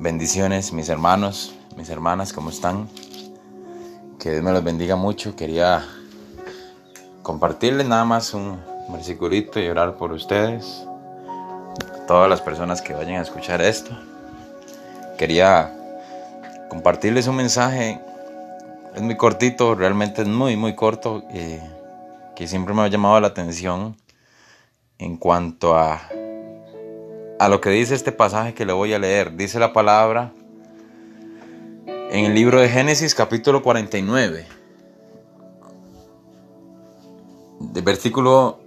Bendiciones, mis hermanos, mis hermanas, ¿cómo están? Que Dios me los bendiga mucho. Quería compartirles nada más un versículito y orar por ustedes. Todas las personas que vayan a escuchar esto. Quería compartirles un mensaje. Es muy cortito, realmente es muy, muy corto. Eh, que siempre me ha llamado la atención en cuanto a a lo que dice este pasaje que le voy a leer. Dice la palabra en el libro de Génesis capítulo 49, de versículo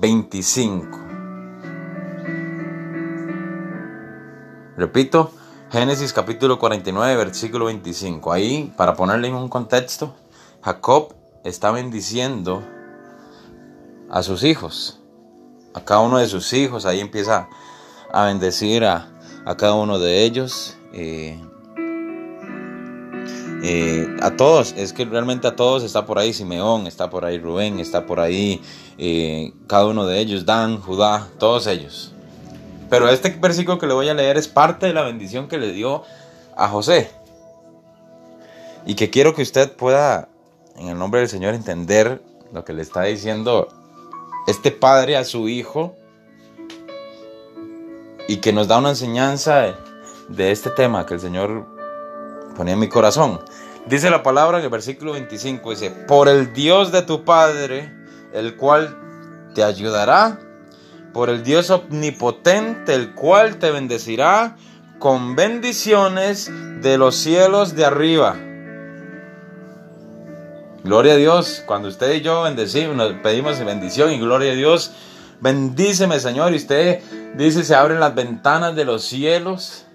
25. Repito, Génesis capítulo 49, versículo 25. Ahí, para ponerle en un contexto, Jacob está bendiciendo a sus hijos, a cada uno de sus hijos. Ahí empieza a bendecir a, cada uno de ellos. Eh, eh, a todos, es que realmente a todos está por ahí Simeón, está por ahí Rubén, está por ahí eh, cada uno de ellos, Dan, Judá, todos ellos. Pero este versículo que le voy a leer es parte de la bendición que le dio a José. Y que quiero que usted pueda, en el nombre del Señor, entender lo que le está diciendo este padre a su hijo y que nos da una enseñanza de, este tema que el Señor ponía en mi corazón. Dice la palabra en el versículo 25, dice, por el Dios de tu Padre, el cual te ayudará, por el Dios omnipotente, el cual te bendecirá con bendiciones de los cielos de arriba. Gloria a Dios, cuando usted y yo bendecimos, pedimos bendición y gloria a Dios, Bendíceme, Señor. Y usted dice, se abren las ventanas de los cielos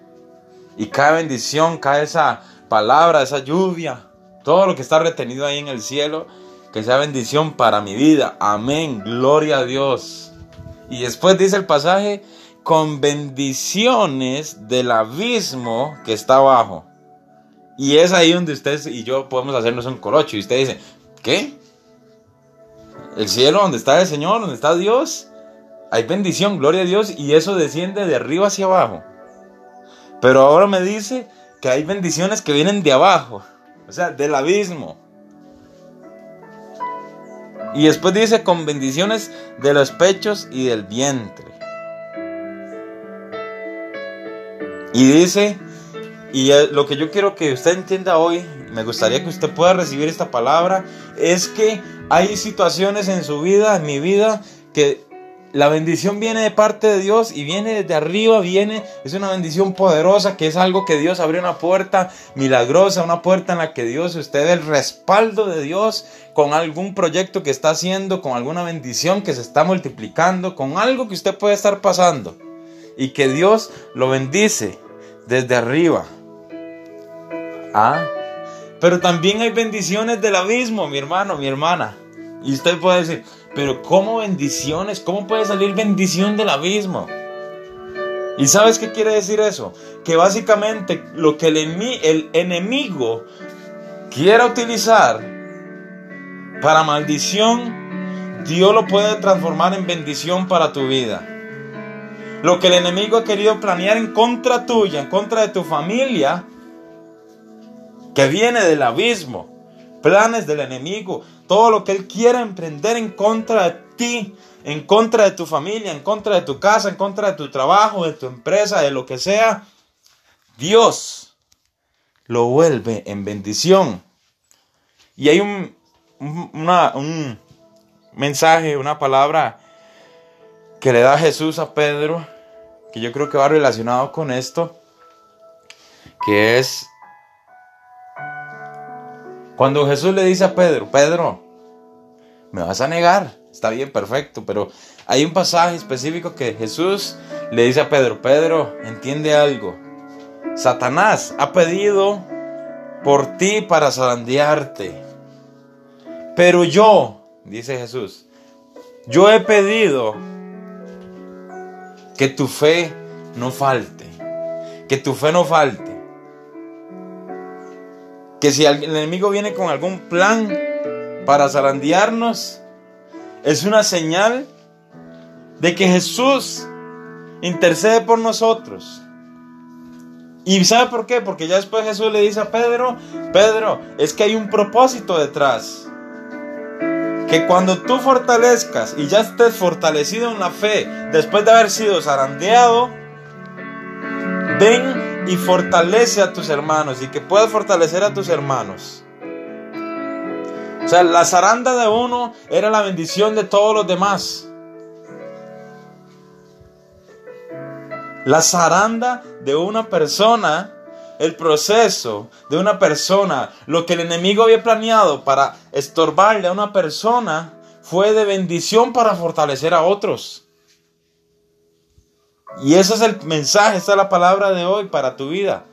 y cae bendición, cae esa palabra, esa lluvia, todo lo que está retenido ahí en el cielo, que sea bendición para mi vida. Amén. Gloria a Dios. Y después dice el pasaje, con bendiciones del abismo que está abajo. Y es ahí donde usted y yo podemos hacernos un colocho. Y usted dice, ¿qué? ¿El cielo donde está el Señor, donde está Dios? Hay bendición, gloria a Dios, y eso desciende de arriba hacia abajo. Pero ahora me dice que hay bendiciones que vienen de abajo, o sea, del abismo. Y después dice con bendiciones de los pechos y del vientre. Y dice, y lo que yo quiero que usted entienda hoy, me gustaría que usted pueda recibir esta palabra, es que hay situaciones en su vida, en mi vida, que la bendición viene de parte de Dios y viene desde arriba, viene, es una bendición poderosa que es algo que Dios abrió una puerta milagrosa, una puerta en la que Dios, usted el respaldo de Dios con algún proyecto que está haciendo, con alguna bendición que se está multiplicando, con algo que usted puede estar pasando y que Dios lo bendice desde arriba. Ah, pero también hay bendiciones del abismo, mi hermano, mi hermana. Y usted puede decir, pero ¿cómo bendiciones? ¿Cómo puede salir bendición del abismo? ¿Y sabes qué quiere decir eso? Que básicamente lo que el, el enemigo quiera utilizar para maldición, Dios lo puede transformar en bendición para tu vida. Lo que el enemigo ha querido planear en contra tuya, en contra de tu familia, que viene del abismo, planes del enemigo, todo lo que Él quiera emprender en contra de ti, en contra de tu familia, en contra de tu casa, en contra de tu trabajo, de tu empresa, de lo que sea, Dios lo vuelve en bendición. Y hay un, un mensaje, una palabra que le da Jesús a Pedro, que yo creo que va relacionado con esto, que es cuando Jesús le dice a Pedro, Pedro, me vas a negar, está bien, perfecto, pero hay un pasaje específico que Jesús le dice a Pedro, Pedro, entiende algo, Satanás ha pedido por ti para zarandearte, pero yo, dice Jesús, yo he pedido que tu fe no falte, que tu fe no falte que si el enemigo viene con algún plan para zarandearnos, es una señal de que Jesús intercede por nosotros. ¿Y sabe por qué? Porque ya después Jesús le dice a Pedro, Pedro, es que hay un propósito detrás. Que cuando tú fortalezcas y ya estés fortalecido en la fe, después de haber sido zarandeado, ven y fortalece a tus hermanos y que puedas fortalecer a tus hermanos. O sea, la zaranda de uno era la bendición de todos los demás. La zaranda de una persona, el proceso de una persona, lo que el enemigo había planeado para estorbarle a una persona, fue de bendición para fortalecer a otros. Y ese es el mensaje, esta es la palabra de hoy para tu vida.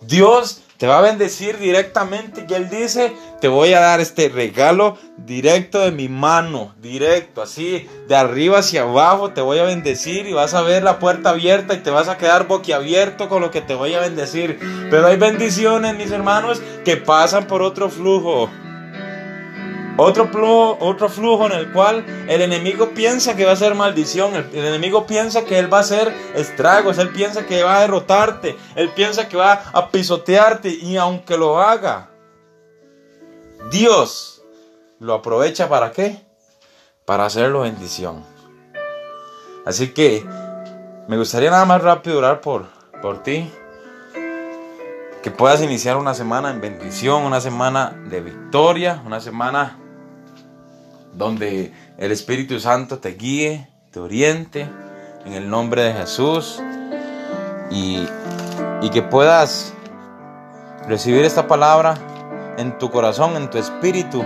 Dios te va a bendecir directamente y Él dice, te voy a dar este regalo directo de mi mano, directo, así, de arriba hacia abajo, te voy a bendecir y vas a ver la puerta abierta y te vas a quedar boquiabierto con lo que te voy a bendecir. Pero hay bendiciones, mis hermanos, que pasan por otro flujo. Otro flujo, otro flujo en el cual el enemigo piensa que va a ser maldición, el, enemigo piensa que él va a hacer estragos, él piensa que va a derrotarte, él piensa que va a pisotearte y aunque lo haga, Dios lo aprovecha para qué? Para hacerlo bendición. Así que me gustaría nada más rápido orar por, por ti. Que puedas iniciar una semana en bendición, una semana de victoria, una semana donde el Espíritu Santo te guíe, te oriente, en el nombre de Jesús, y, y que puedas recibir esta palabra en tu corazón, en tu espíritu,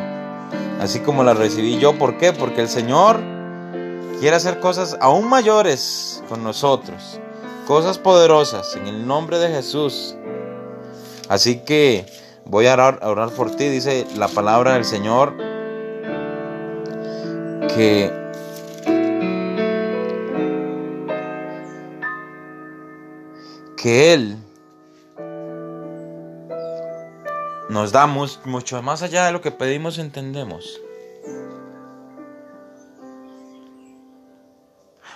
así como la recibí yo. ¿Por qué? Porque el Señor quiere hacer cosas aún mayores con nosotros, cosas poderosas, en el nombre de Jesús. Así que voy a orar, a orar por ti, dice la palabra del Señor que que Él nos damos mucho más allá de lo que pedimos entendemos.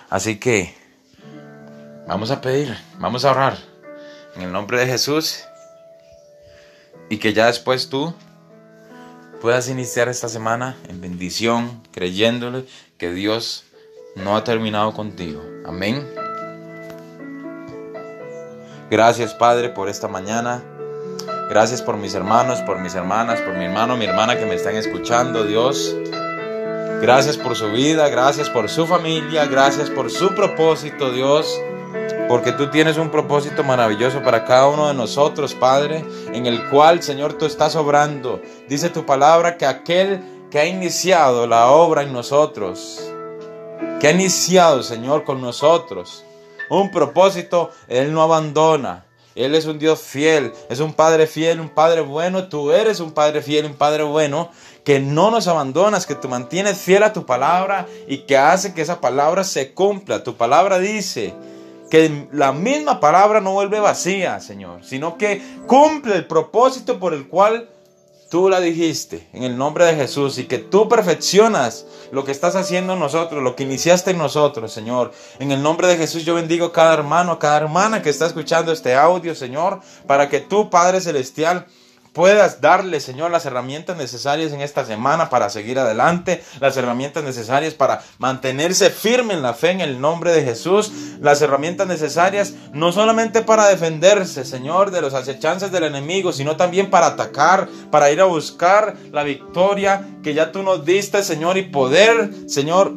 Así que vamos a pedir, vamos a orar en el nombre de Jesús y que ya después tú puedas iniciar esta semana en bendición, creyéndole que Dios no ha terminado contigo. Amén. Gracias Padre por esta mañana. Gracias por mis hermanos, por mis hermanas, por mi hermano, mi hermana que me están escuchando, Dios. Gracias por su vida, gracias por su familia, gracias por su propósito, Dios porque tú tienes un propósito maravilloso para cada uno de nosotros, Padre, en el cual, Señor, tú estás obrando. Dice tu palabra que aquel que ha iniciado la obra en nosotros, que ha iniciado, Señor, con nosotros, un propósito, Él no abandona. Él es un Dios fiel, es un Padre fiel, un Padre bueno. Tú eres un Padre fiel, un Padre bueno, que no nos abandonas, que tú mantienes fiel a tu palabra y que hace que esa palabra se cumpla. Tu palabra dice que la misma palabra no vuelve vacía, Señor, sino que cumple el propósito por el cual tú la dijiste, en el nombre de Jesús, y que tú perfeccionas lo que estás haciendo en nosotros, lo que iniciaste en nosotros, Señor. En el nombre de Jesús yo bendigo a cada hermano, a cada hermana que está escuchando este audio, Señor, para que tú, Padre Celestial, puedas darle, Señor, las herramientas necesarias en esta semana para seguir adelante, las herramientas necesarias para mantenerse firme en la fe en el nombre de Jesús, las herramientas necesarias no solamente para defenderse, Señor, de los acechances del enemigo, sino también para atacar, para ir a buscar la victoria que ya tú nos diste, Señor, y poder, Señor,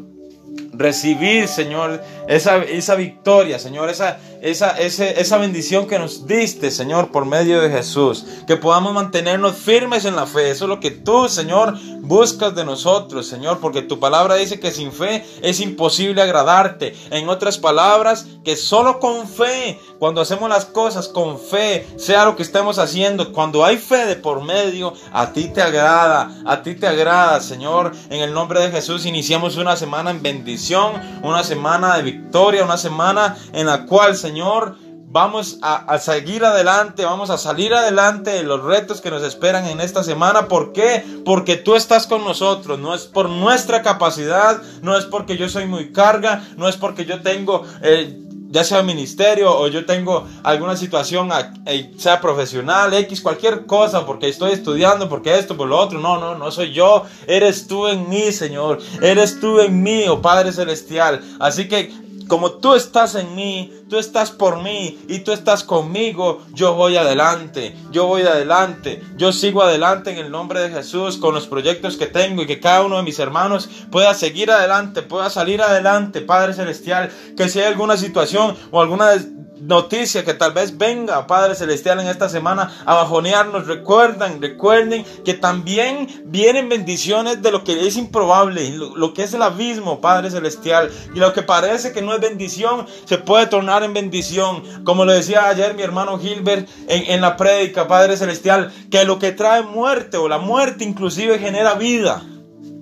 recibir, Señor, esa, esa victoria, Señor, esa, esa, esa bendición que nos diste, Señor, por medio de Jesús. Que podamos mantenernos firmes en la fe. Eso es lo que tú, Señor, buscas de nosotros, Señor, porque tu palabra dice que sin fe es imposible agradarte. En otras palabras, que solo con fe, cuando hacemos las cosas con fe, sea lo que estemos haciendo, cuando hay fe de por medio, a ti te agrada, a ti te agrada, Señor. En el nombre de Jesús iniciamos una semana en bendición, una semana de victoria, una semana en la cual, Señor, vamos a, seguir adelante, vamos a salir adelante de los retos que nos esperan en esta semana. ¿Por qué? Porque tú estás con nosotros, no es por nuestra capacidad, no es porque yo soy muy carga, no es porque yo tengo... Eh, ya sea ministerio o yo tengo alguna situación, eh, sea profesional, X, cualquier cosa, porque estoy estudiando, porque esto, por lo otro. No, no, no soy yo. Eres tú en mí, Señor. Eres tú en mí, oh Padre Celestial. Así que como tú estás en mí, tú estás por mí y tú estás conmigo, yo voy adelante, yo voy adelante, yo sigo adelante en el nombre de Jesús con los proyectos que tengo y que cada uno de mis hermanos pueda seguir adelante, pueda salir adelante, Padre Celestial, que si hay alguna situación o alguna noticia que tal vez venga, Padre Celestial, en esta semana a bajonearnos. Recuerden, recuerden que también vienen bendiciones de lo que es improbable, lo, que es el abismo, Padre Celestial. Y lo que parece que no es bendición, se puede tornar en bendición. Como lo decía ayer mi hermano Gilbert en, en la prédica, Padre Celestial, que lo que trae muerte o la muerte inclusive genera vida.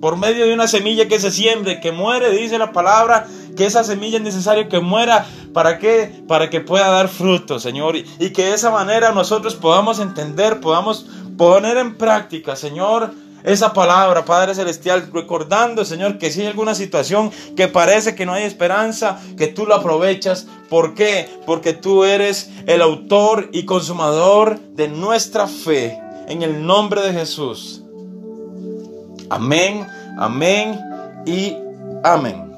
Por medio de una semilla que se siembre, que muere, dice la palabra, que esa semilla es necesario que muera. ¿Para qué? Para que pueda dar fruto, Señor. Y, que de esa manera nosotros podamos entender, podamos poner en práctica, Señor, esa palabra, Padre Celestial, recordando, Señor, que si hay alguna situación que parece que no hay esperanza, que tú la aprovechas. ¿Por qué? Porque tú eres el autor y consumador de nuestra fe. En el nombre de Jesús. Amén, amén y amén.